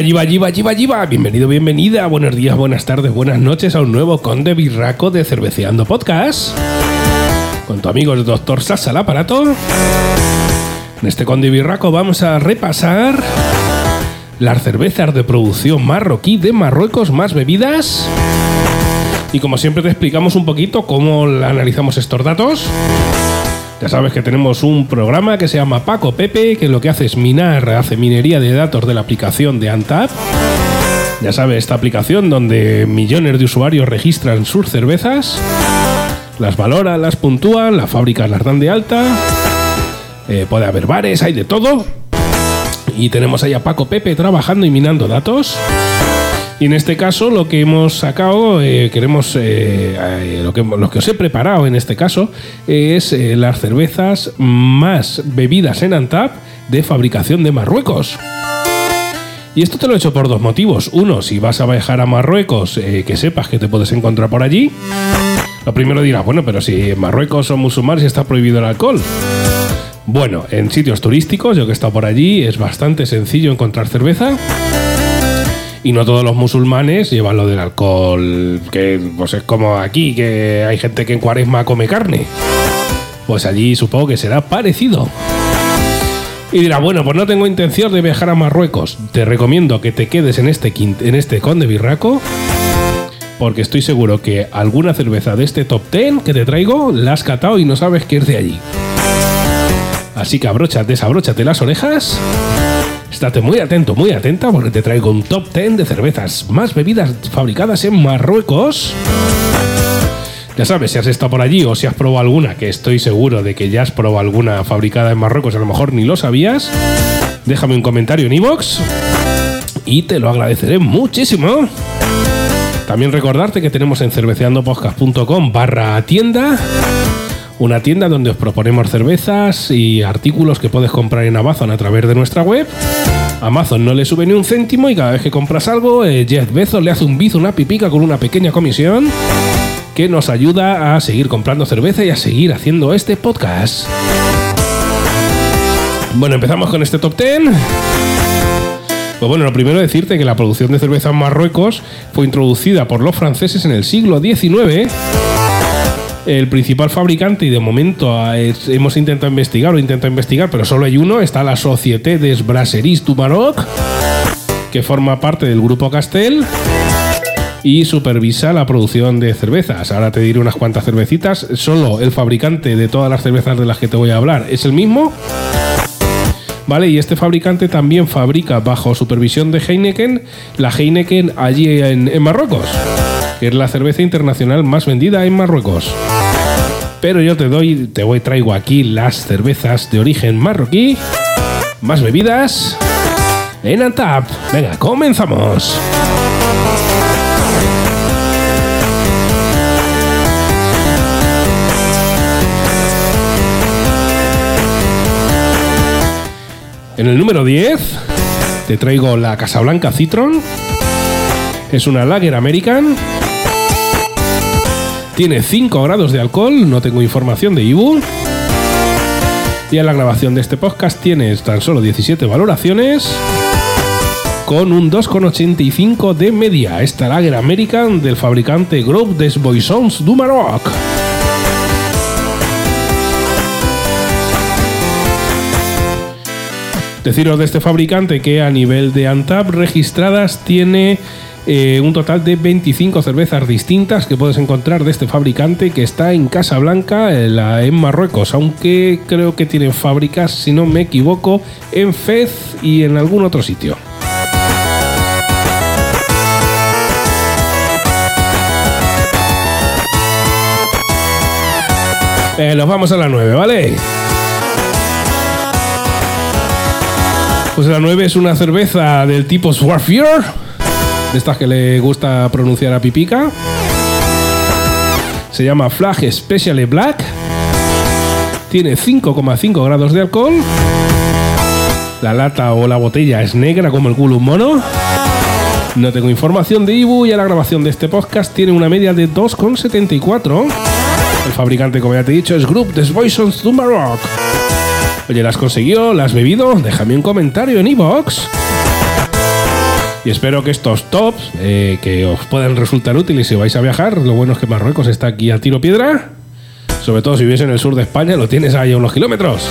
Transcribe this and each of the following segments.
Yiva, yiva, yiva, yiva. Bienvenido, bienvenida. Buenos días, buenas tardes, buenas noches a un nuevo Conde Birraco de Cerveceando Podcast. Con tu amigo el Dr. Sasa al aparato. En este Conde Birraco vamos a repasar las cervezas de producción marroquí de Marruecos más bebidas. Y como siempre te explicamos un poquito cómo analizamos estos datos. Ya sabes que tenemos un programa que se llama Paco Pepe, que lo que hace es minar, hace minería de datos de la aplicación de Antap. Ya sabes, esta aplicación donde millones de usuarios registran sus cervezas, las valoran, las puntúan, las fábricas las dan de alta, eh, puede haber bares, hay de todo. Y tenemos ahí a Paco Pepe trabajando y minando datos. Y en este caso lo que hemos sacado, eh, queremos, eh, eh, lo, que, os he preparado en este caso es las cervezas más bebidas en Antap de fabricación de Marruecos. Y esto te lo he hecho por dos motivos. Uno, si vas a viajar a Marruecos, que sepas que te puedes encontrar por allí. Lo primero dirás, bueno, pero si en Marruecos son musulmanes y está prohibido el alcohol. Bueno, en sitios turísticos, yo que he estado por allí, es bastante sencillo encontrar cerveza. Y no todos los musulmanes llevan lo del alcohol, que pues es como aquí, que hay gente que en cuaresma come carne. Pues allí supongo que será parecido. Y dirá, bueno, pues no tengo intención de viajar a Marruecos. Te recomiendo que te quedes en este, en este Conde Birraco. Porque estoy seguro que alguna cerveza de este top 10 que te traigo la has catado y no sabes que es de allí. Así que abróchate, desabróchate las orejas Estate muy atento, muy atenta, porque te traigo un top 10 de cervezas más bebidas fabricadas en Marruecos. Ya sabes, si has estado por allí o si has probado alguna, que estoy seguro de que ya has probado alguna fabricada en Marruecos, a lo mejor ni lo sabías, déjame un comentario en iVoox y te lo agradeceré muchísimo. También recordarte que tenemos en cerveceandopodcast.com barra tienda una tienda donde os proponemos cervezas y artículos que puedes comprar en Amazon a través de nuestra web. Amazon no le sube ni un céntimo y cada vez que compras algo, eh, Jeff Bezos le hace un bizo, una pipica con una pequeña comisión que nos ayuda a seguir comprando cerveza y a seguir haciendo este podcast. Bueno, empezamos con este top 10. Pues bueno, lo primero decirte que la producción de cerveza en Marruecos fue introducida por los franceses en el siglo XIX el principal fabricante, y de momento hemos intentado investigar o intentado investigar, pero solo hay uno, está la Société des Brasseries du Maroc, que forma parte del grupo Castel y supervisa la producción de cervezas. Ahora te diré unas cuantas cervecitas. Solo el fabricante de todas las cervezas de las que te voy a hablar es el mismo. ¿Vale? Y este fabricante también fabrica bajo supervisión de Heineken la Heineken allí en Marruecos es la cerveza internacional más vendida en Marruecos. Pero yo te doy, te voy, traigo aquí las cervezas de origen marroquí, más bebidas en Antap. Venga, comenzamos. En el número 10 te traigo la Casablanca Citron. Es una Lager American tiene 5 grados de alcohol, no tengo información de Ibu. Y en la grabación de este podcast tienes tan solo 17 valoraciones con un 2,85 de media. Esta Lager American del fabricante Groupe des Boissons du Maroc. Deciros de este fabricante que a nivel de Antap registradas tiene eh, un total de 25 cervezas distintas que puedes encontrar de este fabricante que está en Casablanca, en, en Marruecos, aunque creo que tienen fábricas, si no me equivoco, en Fez y en algún otro sitio. Eh, nos vamos a la 9, ¿vale? Pues la 9 es una cerveza del tipo Swarfier de estas que le gusta pronunciar a Pipica. Se llama Flag Special Black. Tiene 5,5 grados de alcohol. La lata o la botella es negra como el culo un mono. No tengo información de Ibu y la grabación de este podcast tiene una media de 2,74. El fabricante, como ya te he dicho, es Group des Voisons du Maroc. Oye, ¿las consiguió? ¿Las has bebido? Déjame un comentario en iBox. Y espero que estos tops, eh, que os puedan resultar útiles si vais a viajar, lo bueno es que Marruecos está aquí a tiro piedra, sobre todo si vives en el sur de España, lo tienes ahí a unos kilómetros.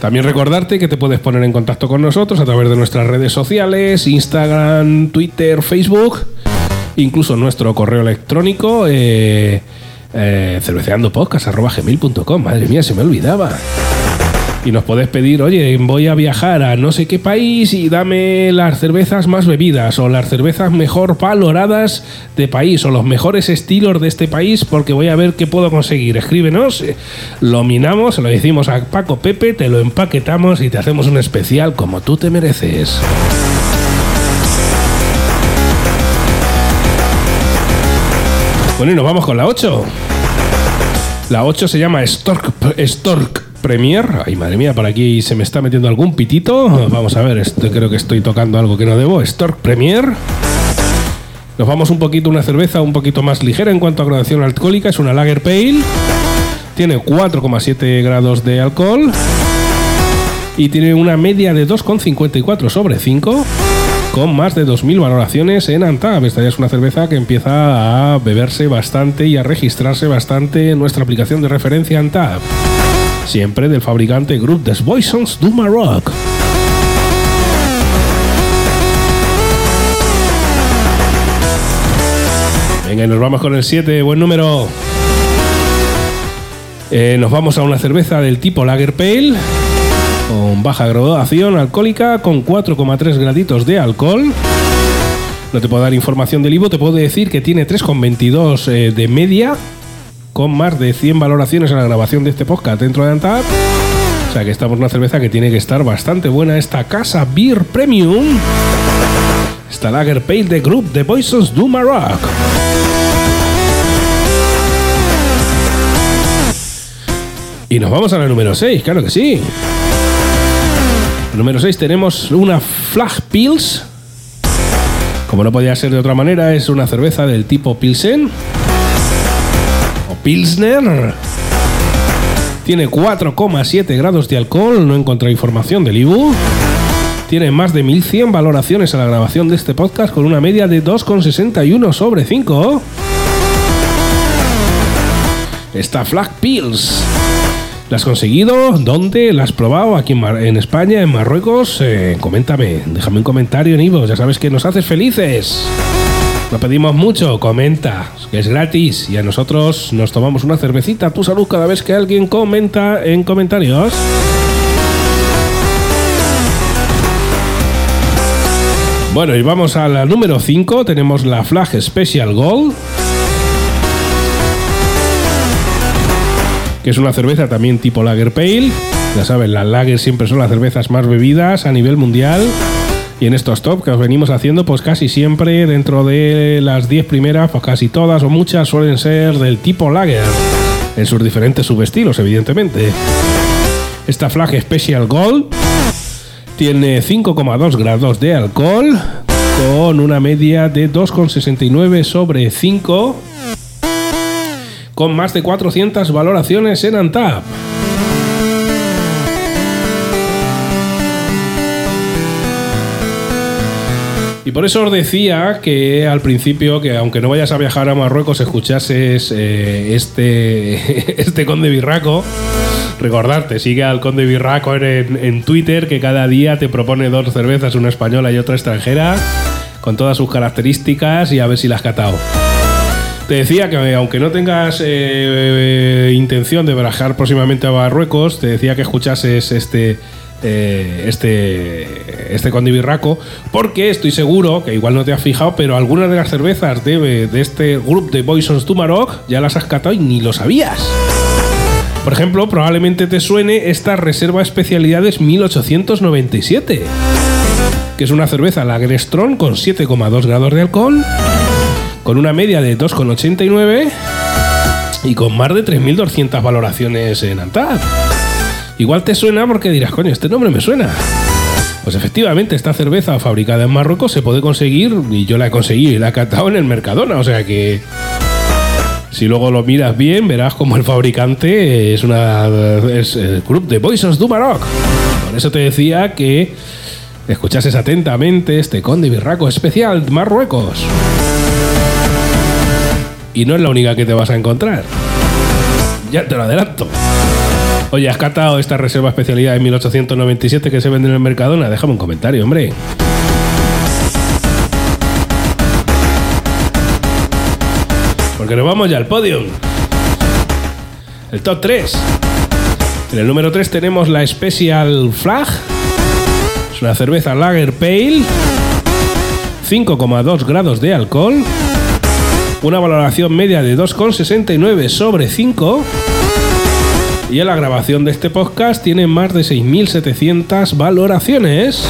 También recordarte que te puedes poner en contacto con nosotros a través de nuestras redes sociales, Instagram, Twitter, Facebook, incluso nuestro correo electrónico, eh, eh, cerveceandopodcast.gmail.com. Madre mía, se me olvidaba y nos podés pedir, oye, voy a viajar a no sé qué país y dame las cervezas más bebidas o las cervezas mejor valoradas de país o los mejores estilos de este país porque voy a ver qué puedo conseguir. Escríbenos, eh, lo minamos, lo decimos a Paco Pepe, te lo empaquetamos y te hacemos un especial como tú te mereces. Bueno, y nos vamos con la 8. La 8 se llama Stork, Stork Premier. Ay, madre mía, por aquí se me está metiendo algún pitito. Vamos a ver, esto, creo que estoy tocando algo que no debo. Stork Premier. Nos vamos un poquito, una cerveza un poquito más ligera en cuanto a graduación alcohólica. Es una Lager Pale. Tiene 4,7 grados de alcohol. Y tiene una media de 2,54 sobre 5 con más de 2.000 valoraciones en Antab. Esta ya es una cerveza que empieza a beberse bastante y a registrarse bastante en nuestra aplicación de referencia Antab siempre del fabricante Group des Boissons du Maroc. Venga, nos vamos con el 7, buen número. Eh, nos vamos a una cerveza del tipo Lager Pale, con baja graduación alcohólica, con 4,3 graditos de alcohol. No te puedo dar información del Ivo, te puedo decir que tiene 3,22 eh, de media con más de 100 valoraciones en la grabación de este podcast dentro de Antap. O sea que estamos en una cerveza que tiene que estar bastante buena. Esta casa Beer Premium. Esta Lager Pale de Group de Poisons du Maroc. Y nos vamos a la número 6, claro que sí. Número 6 tenemos una Flag Pils. Como no podía ser de otra manera, es una cerveza del tipo Pilsen Pilsner. Tiene 4,7 grados de alcohol, no encontré información del IBU. Tiene más de 1100 valoraciones a la grabación de este podcast con una media de 2,61 sobre 5. Esta Flag Pills. ¿La has conseguido? ¿Dónde? ¿La has probado? ¿Aquí en, España? ¿En Marruecos? Eh, coméntame, déjame un comentario en Ivo, ya sabes que nos haces felices. No pedimos mucho, comenta, que es gratis y a nosotros nos tomamos una cervecita tu salud cada vez que alguien comenta en comentarios. Bueno, y vamos a la número 5, tenemos la Flag Special Gold. Que es una cerveza también tipo Lager Pale. Ya saben, las Lager siempre son las cervezas más bebidas a nivel mundial. Y en estos top que os venimos haciendo, pues casi siempre dentro de las 10 primeras, pues casi todas o muchas suelen ser del tipo lager, en sus diferentes subestilos, evidentemente. Esta Flag Special Gold tiene 5,2 grados de alcohol, con una media de 2,69 sobre 5, con más de 400 valoraciones en Antap. Y por eso os decía que al principio, que aunque no vayas a viajar a Marruecos, escuchases eh, este, este Conde Birraco. Recordarte, sigue al Conde Birraco en, en Twitter, que cada día te propone dos cervezas, una española y otra extranjera, con todas sus características y a ver si las has catado. Te decía que aunque no tengas eh, intención de viajar próximamente a Marruecos, te decía que escuchases este eh, este, este condibirraco, porque estoy seguro, que igual no te has fijado, pero algunas de las cervezas de, de este grupo de Boysons du Maroc ya las has catado y ni lo sabías. Por ejemplo, probablemente te suene esta Reserva Especialidades 1897, que es una cerveza Lagerstron con 7,2 grados de alcohol, con una media de 2,89 y con más de 3.200 valoraciones en Antad. Igual te suena porque dirás, coño, este nombre me suena. Pues efectivamente, esta cerveza fabricada en Marruecos se puede conseguir, y yo la he conseguido y la he catado en el Mercadona, o sea que si luego lo miras bien, verás como el fabricante es una es el club de Boysons du Maroc. Por eso te decía que escuchases atentamente este Conde Birraco especial Marruecos. Y no es la única que te vas a encontrar. Ya te lo adelanto. Oye, ¿has catado esta reserva especialidad de 1897 que se vende en el Mercadona? Déjame un comentario, hombre. Porque nos vamos ya al podio. El top 3. En el número 3 tenemos la Special Flag. Es una cerveza Lager Pale. 5,2 grados de alcohol. Una valoración media de 2,69 sobre 5. Y en la grabación de este podcast tiene más de 6.700 valoraciones.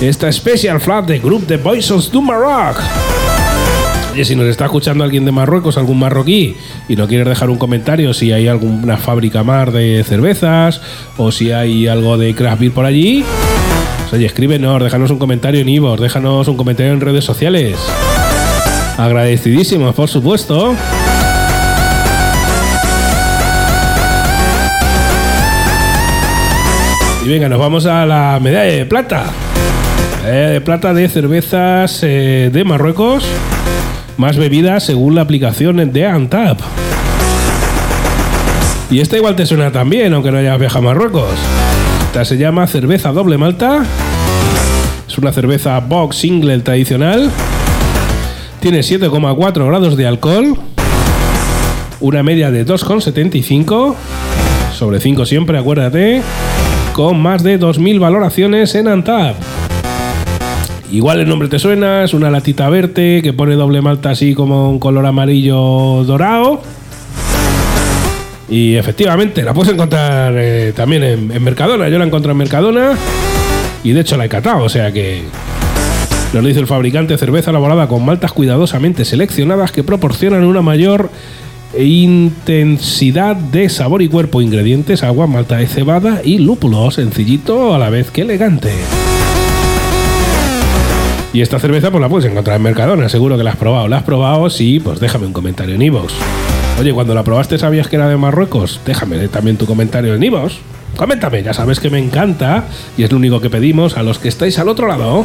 Esta Special Flag de Group The Voices du Maroc. Oye, si nos está escuchando alguien de Marruecos, algún marroquí, y no quieres dejar un comentario si hay alguna fábrica más de cervezas o si hay algo de craft beer por allí, pues, oye, escríbenos, déjanos un comentario en Ivo, déjanos un comentario en redes sociales. Agradecidísimos, por supuesto. Y venga, nos vamos a la medalla de plata. Medalla de plata de cervezas eh, de Marruecos. Más bebidas según la aplicación de Antap. Y esta igual te suena también, aunque no hayas viajado a Marruecos. Esta se llama cerveza doble malta. Es una cerveza box single tradicional. Tiene 7,4 grados de alcohol. Una media de 2,75. Sobre 5 siempre, acuérdate. Con más de 2.000 valoraciones en Antap. Igual el nombre te suena, es una latita verde que pone doble malta así como un color amarillo dorado. Y efectivamente, la puedes encontrar eh, también en, en Mercadona. Yo la encontré en Mercadona y de hecho la he catado, o sea que nos dice el fabricante cerveza elaborada con maltas cuidadosamente seleccionadas que proporcionan una mayor intensidad de sabor y cuerpo. Ingredientes, agua, malta de cebada y lúpulo. Sencillito a la vez que elegante. Y esta cerveza pues la puedes encontrar en Mercadona, seguro que la has probado. ¿La has probado? Sí, pues déjame un comentario en iVoox. Oye, cuando la probaste sabías que era de Marruecos. Déjame también tu comentario en iVoox. Coméntame, ya sabes que me encanta y es lo único que pedimos a los que estáis al otro lado.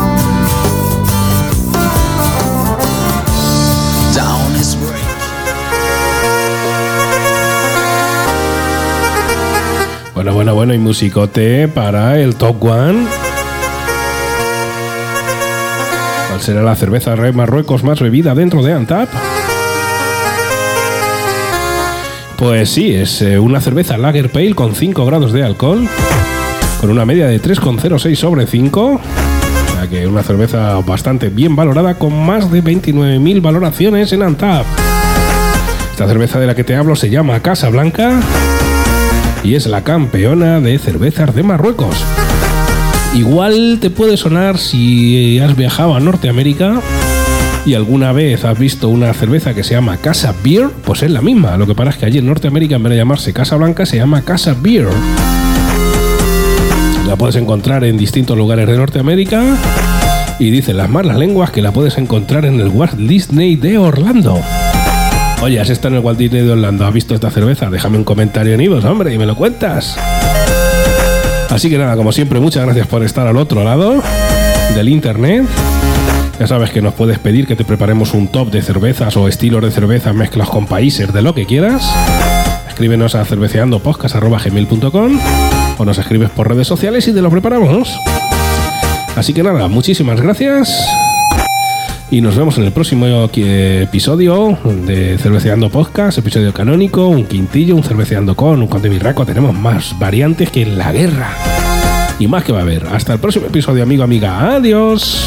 Bueno, y musicote para el Top One. ¿Cuál será la cerveza Red Marruecos más bebida dentro de Antap? Pues sí, es eh, una cerveza Lager Pale con 5 grados de alcohol, con una media de 3,06 sobre 5. O sea que una cerveza bastante bien valorada, con más de 29.000 valoraciones en Antap. Esta cerveza de la que te hablo se llama Casa Blanca y es la campeona de cervezas de Marruecos. Igual te puede sonar si has viajado a Norteamérica y alguna vez has visto una cerveza que se llama Casa Beer, pues es la misma. Lo que pasa es que allí en Norteamérica, en vez de llamarse Casa Blanca, se llama Casa Beer. La puedes encontrar en distintos lugares de Norteamérica y dicen las malas lenguas que la puedes encontrar en el Walt Disney de Orlando. Oye, ¿has estado en el Walt Disney de Orlando? ¿Has visto esta cerveza? Déjame un comentario en Ivos, hombre, y me lo cuentas. Así que nada, como siempre, muchas gracias por estar al otro lado del internet. Ya sabes que nos puedes pedir que te preparemos un top de cervezas o estilos de cerveza mezclas con países, de lo que quieras. Escríbenos a cerveceandopodcast.gmail.com o nos escribes por redes sociales y te lo preparamos. Así que nada, muchísimas gracias. Y nos vemos en el próximo episodio de Cerveceando Podcast, episodio canónico, un quintillo, un cerveceando con, un conde birraco. Tenemos más variantes que en la guerra. Y más que va a haber. Hasta el próximo episodio, amigo, amiga. Adiós.